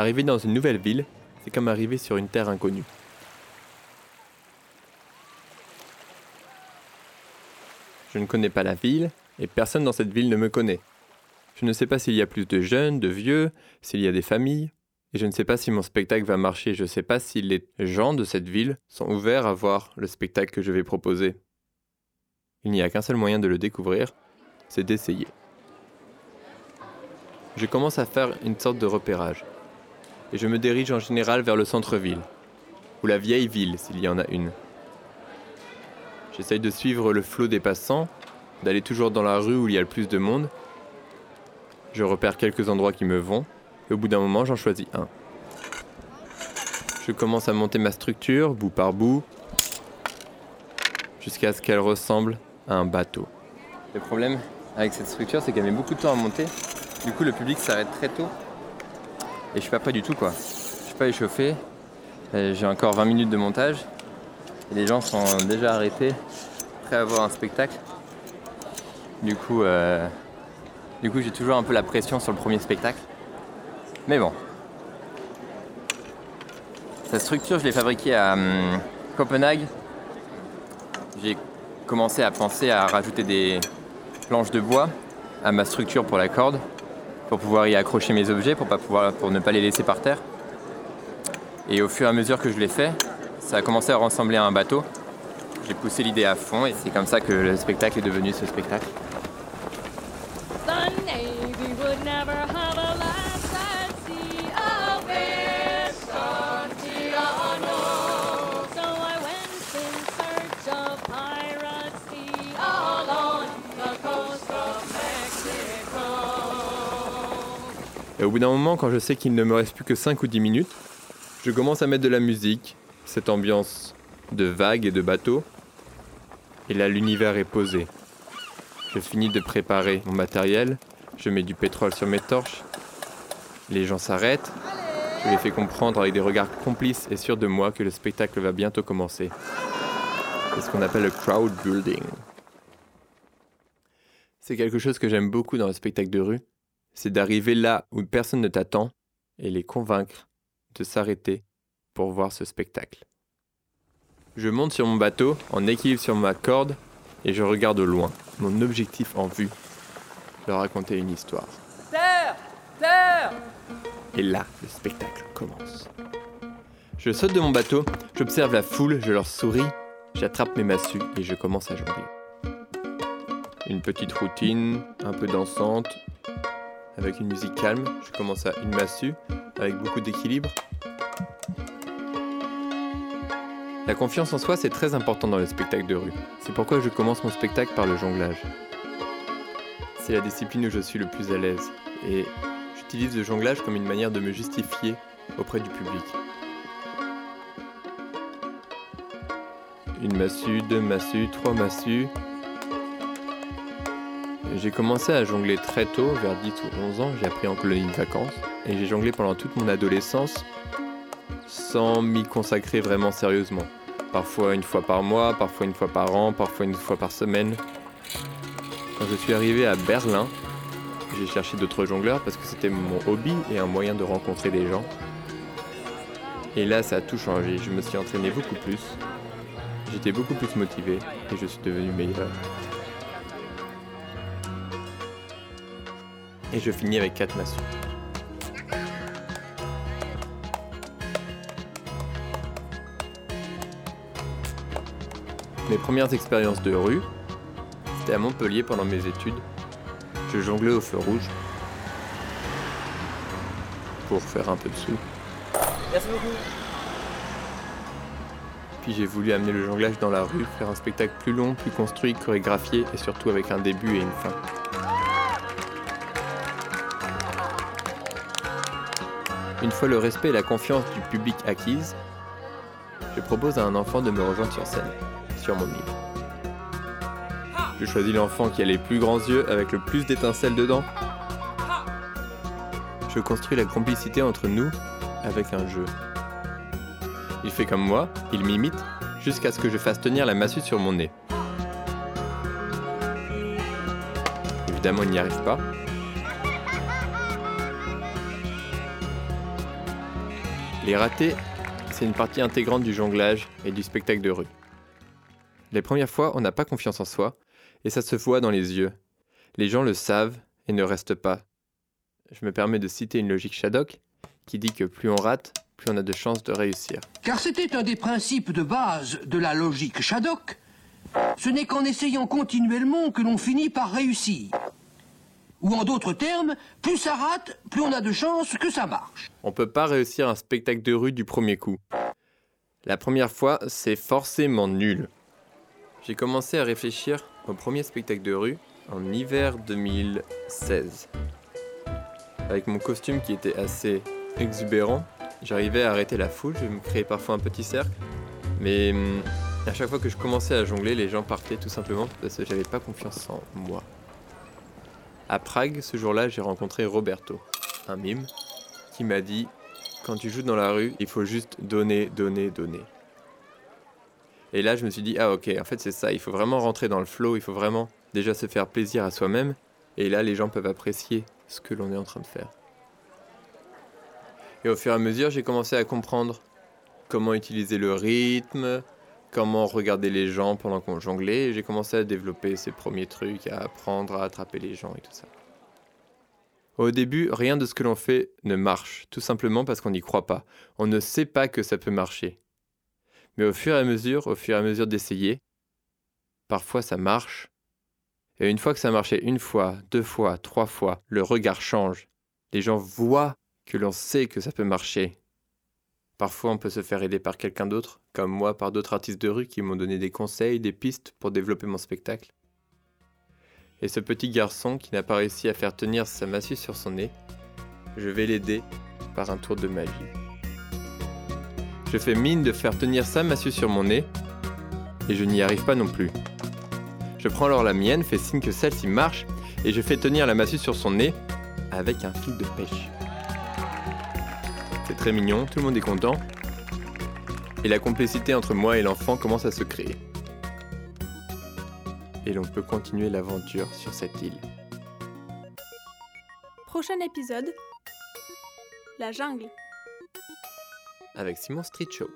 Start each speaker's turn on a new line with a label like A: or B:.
A: Arriver dans une nouvelle ville, c'est comme arriver sur une terre inconnue. Je ne connais pas la ville et personne dans cette ville ne me connaît. Je ne sais pas s'il y a plus de jeunes, de vieux, s'il y a des familles, et je ne sais pas si mon spectacle va marcher, je ne sais pas si les gens de cette ville sont ouverts à voir le spectacle que je vais proposer. Il n'y a qu'un seul moyen de le découvrir, c'est d'essayer. Je commence à faire une sorte de repérage, et je me dirige en général vers le centre-ville, ou la vieille ville s'il y en a une. J'essaye de suivre le flot des passants, d'aller toujours dans la rue où il y a le plus de monde. Je repère quelques endroits qui me vont, et au bout d'un moment, j'en choisis un. Je commence à monter ma structure, bout par bout, jusqu'à ce qu'elle ressemble à un bateau. Le problème avec cette structure, c'est qu'elle met beaucoup de temps à monter. Du coup, le public s'arrête très tôt. Et je suis pas prêt du tout, quoi. Je suis pas échauffé. J'ai encore 20 minutes de montage. Et les gens sont déjà arrêtés, prêts à voir un spectacle. Du coup, euh, du coup j'ai toujours un peu la pression sur le premier spectacle. Mais bon. Cette structure, je l'ai fabriquée à hum, Copenhague. J'ai commencé à penser à rajouter des planches de bois à ma structure pour la corde, pour pouvoir y accrocher mes objets, pour, ne pas les laisser par terre. Et au fur et à mesure que je l'ai fait, ça a commencé à ressembler à un bateau. J'ai poussé l'idée à fond et c'est comme ça que le spectacle est devenu ce spectacle. Et au bout d'un moment, quand je sais qu'il ne me reste plus que 5 ou 10 minutes, je commence à mettre de la musique, cette ambiance de vagues et de bateaux. Et là, l'univers est posé. Je finis de préparer mon matériel, je mets du pétrole sur mes torches. Les gens s'arrêtent. Je les fais comprendre avec des regards complices et sûrs de moi que le spectacle va bientôt commencer. C'est ce qu'on appelle le crowd building. C'est quelque chose que j'aime beaucoup dans le spectacle de rue. C'est d'arriver là où personne ne t'attend et les convaincre de s'arrêter pour voir ce spectacle. Je monte sur mon bateau, en équilibre sur ma corde, et je regarde au loin, mon objectif en vue, leur raconter une histoire.
B: Terre Terre
A: Et là, le spectacle commence. Je saute de mon bateau, j'observe la foule, je leur souris, j'attrape mes massues et je commence à jongler. Une petite routine, un peu dansante, avec une musique calme, je commence à une massue, avec beaucoup d'équilibre, La confiance en soi, c'est très important dans le spectacle de rue. C'est pourquoi je commence mon spectacle par le jonglage. C'est la discipline où je suis le plus à l'aise et j'utilise le jonglage comme une manière de me justifier auprès du public. Une massue, deux massues, trois massues. J'ai commencé à jongler très tôt, vers 10 ou 11 ans, j'ai appris en colonie de vacances, et j'ai jonglé pendant toute mon adolescence sans m'y consacrer vraiment sérieusement. Parfois une fois par mois, parfois une fois par an, parfois une fois par semaine. Quand je suis arrivé à Berlin, j'ai cherché d'autres jongleurs parce que c'était mon hobby et un moyen de rencontrer des gens. Et là, ça a tout changé. Je me suis entraîné beaucoup plus. J'étais beaucoup plus motivé et je suis devenu meilleur. Et je finis avec 4 massues. Mes premières expériences de rue, c'était à Montpellier pendant mes études. Je jonglais au feu rouge pour faire un peu de sous.
B: Merci beaucoup.
A: Puis j'ai voulu amener le jonglage dans la rue, faire un spectacle plus long, plus construit, chorégraphié et surtout avec un début et une fin. Une fois le respect et la confiance du public acquise, je propose à un enfant de me rejoindre sur scène sur mon île. Je choisis l'enfant qui a les plus grands yeux avec le plus d'étincelles dedans. Je construis la complicité entre nous avec un jeu. Il fait comme moi, il m'imite, jusqu'à ce que je fasse tenir la massue sur mon nez. Évidemment, il n'y arrive pas. Les ratés, c'est une partie intégrante du jonglage et du spectacle de rue. Les premières fois, on n'a pas confiance en soi, et ça se voit dans les yeux. Les gens le savent et ne restent pas. Je me permets de citer une logique Shadok qui dit que plus on rate, plus on a de chances de réussir.
C: Car c'était un des principes de base de la logique Shadok. Ce n'est qu'en essayant continuellement que l'on finit par réussir. Ou en d'autres termes, plus ça rate, plus on a de chances que ça marche.
A: On peut pas réussir un spectacle de rue du premier coup. La première fois, c'est forcément nul. J'ai commencé à réfléchir au premier spectacle de rue en hiver 2016. Avec mon costume qui était assez exubérant, j'arrivais à arrêter la foule, je me créais parfois un petit cercle, mais hum, à chaque fois que je commençais à jongler, les gens partaient tout simplement parce que j'avais pas confiance en moi. À Prague, ce jour-là, j'ai rencontré Roberto, un mime, qui m'a dit Quand tu joues dans la rue, il faut juste donner, donner, donner. Et là, je me suis dit Ah, ok, en fait, c'est ça, il faut vraiment rentrer dans le flow, il faut vraiment déjà se faire plaisir à soi-même, et là, les gens peuvent apprécier ce que l'on est en train de faire. Et au fur et à mesure, j'ai commencé à comprendre comment utiliser le rythme, comment regarder les gens pendant qu'on jonglait. Et j'ai commencé à développer ces premiers trucs, à apprendre à attraper les gens et tout ça. Au début, rien de ce que l'on fait ne marche, tout simplement parce qu'on n'y croit pas. On ne sait pas que ça peut marcher. Mais au fur et à mesure, au fur et à mesure d'essayer, parfois ça marche. Et une fois que ça marchait une fois, deux fois, trois fois, le regard change. Les gens voient que l'on sait que ça peut marcher. Parfois, on peut se faire aider par quelqu'un d'autre, comme moi par d'autres artistes de rue qui m'ont donné des conseils, des pistes pour développer mon spectacle. Et ce petit garçon qui n'a pas réussi à faire tenir sa massue sur son nez, je vais l'aider par un tour de magie. Je fais mine de faire tenir sa massue sur mon nez, et je n'y arrive pas non plus. Je prends alors la mienne, fais signe que celle-ci marche, et je fais tenir la massue sur son nez avec un fil de pêche. C'est très mignon, tout le monde est content, et la complicité entre moi et l'enfant commence à se créer. Et l'on peut continuer l'aventure sur cette île.
D: Prochain épisode La jungle.
A: Avec Simon Street Show.